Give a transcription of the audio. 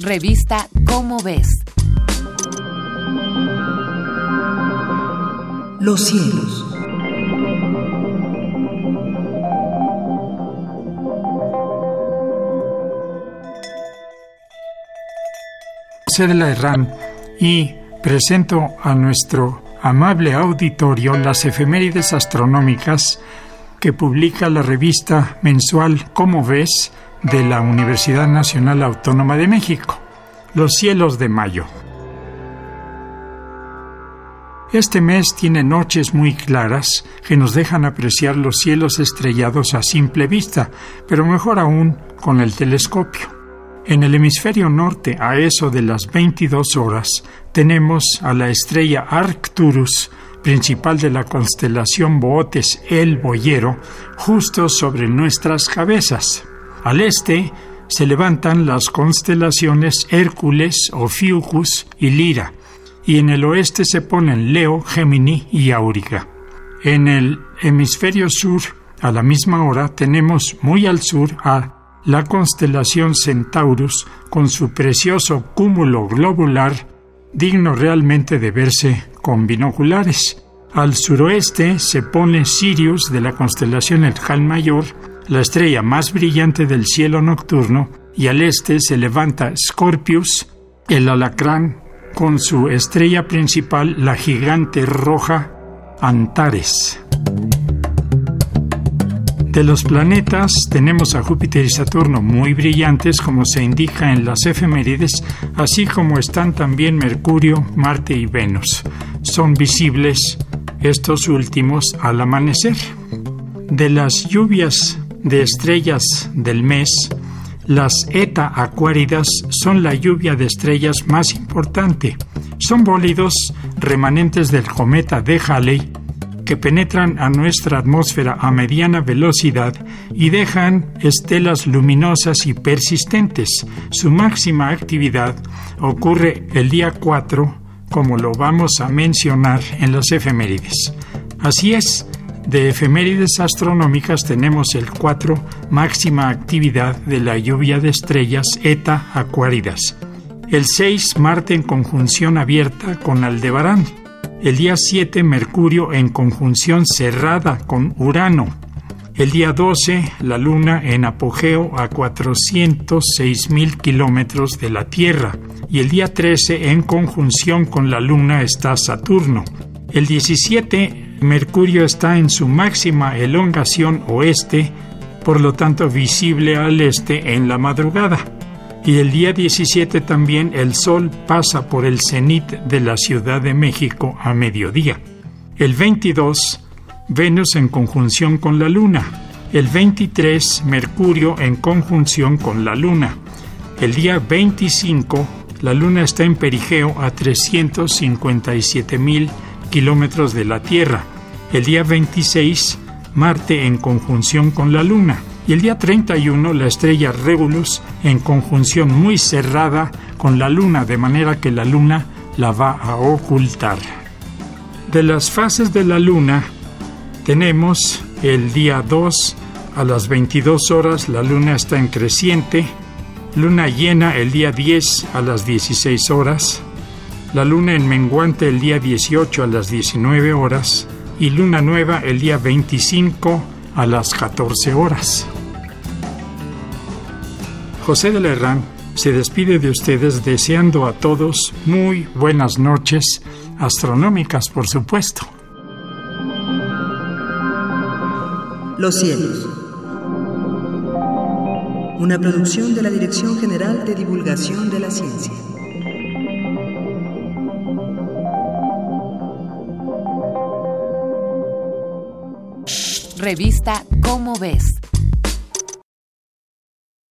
Revista Cómo ves. Los cielos. José de la Herrán y presento a nuestro amable auditorio las efemérides astronómicas que publica la revista mensual Cómo ves de la Universidad Nacional Autónoma de México, Los cielos de mayo. Este mes tiene noches muy claras que nos dejan apreciar los cielos estrellados a simple vista, pero mejor aún con el telescopio. En el hemisferio norte, a eso de las 22 horas, tenemos a la estrella Arcturus, principal de la constelación Bootes el Boyero, justo sobre nuestras cabezas. Al este se levantan las constelaciones Hércules, Ophiuchus y Lira, y en el oeste se ponen Leo, Gemini y Auriga. En el hemisferio sur, a la misma hora, tenemos muy al sur a la constelación Centaurus con su precioso cúmulo globular, digno realmente de verse con binoculares. Al suroeste se pone Sirius de la constelación El Cal Mayor, la estrella más brillante del cielo nocturno, y al este se levanta Scorpius, el alacrán, con su estrella principal, la gigante roja Antares. De los planetas tenemos a Júpiter y Saturno muy brillantes como se indica en las efemérides, así como están también Mercurio, Marte y Venus. Son visibles estos últimos al amanecer. De las lluvias de estrellas del mes, las Eta Acuáridas son la lluvia de estrellas más importante. Son bólidos remanentes del cometa de Halley que penetran a nuestra atmósfera a mediana velocidad y dejan estelas luminosas y persistentes. Su máxima actividad ocurre el día 4, como lo vamos a mencionar en las efemérides. Así es, de efemérides astronómicas tenemos el 4, máxima actividad de la lluvia de estrellas Eta Acuáridas. El 6, Marte en conjunción abierta con Aldebarán. El día 7, Mercurio en conjunción cerrada con Urano. El día 12, la Luna en apogeo a 406 mil kilómetros de la Tierra. Y el día 13, en conjunción con la Luna, está Saturno. El 17, Mercurio está en su máxima elongación oeste, por lo tanto visible al este en la madrugada. Y el día 17 también el Sol pasa por el cenit de la Ciudad de México a mediodía. El 22, Venus en conjunción con la Luna. El 23, Mercurio en conjunción con la Luna. El día 25, la Luna está en perigeo a 357 mil kilómetros de la Tierra. El día 26, Marte en conjunción con la Luna. Y el día 31, la estrella Regulus en conjunción muy cerrada con la Luna, de manera que la Luna la va a ocultar. De las fases de la Luna, tenemos el día 2 a las 22 horas, la Luna está en creciente. Luna llena el día 10 a las 16 horas la luna en menguante el día 18 a las 19 horas y luna nueva el día 25 a las 14 horas. José de la Herrán se despide de ustedes deseando a todos muy buenas noches, astronómicas por supuesto. Los cielos. Una producción de la Dirección General de Divulgación de la Ciencia. Revista Cómo ves.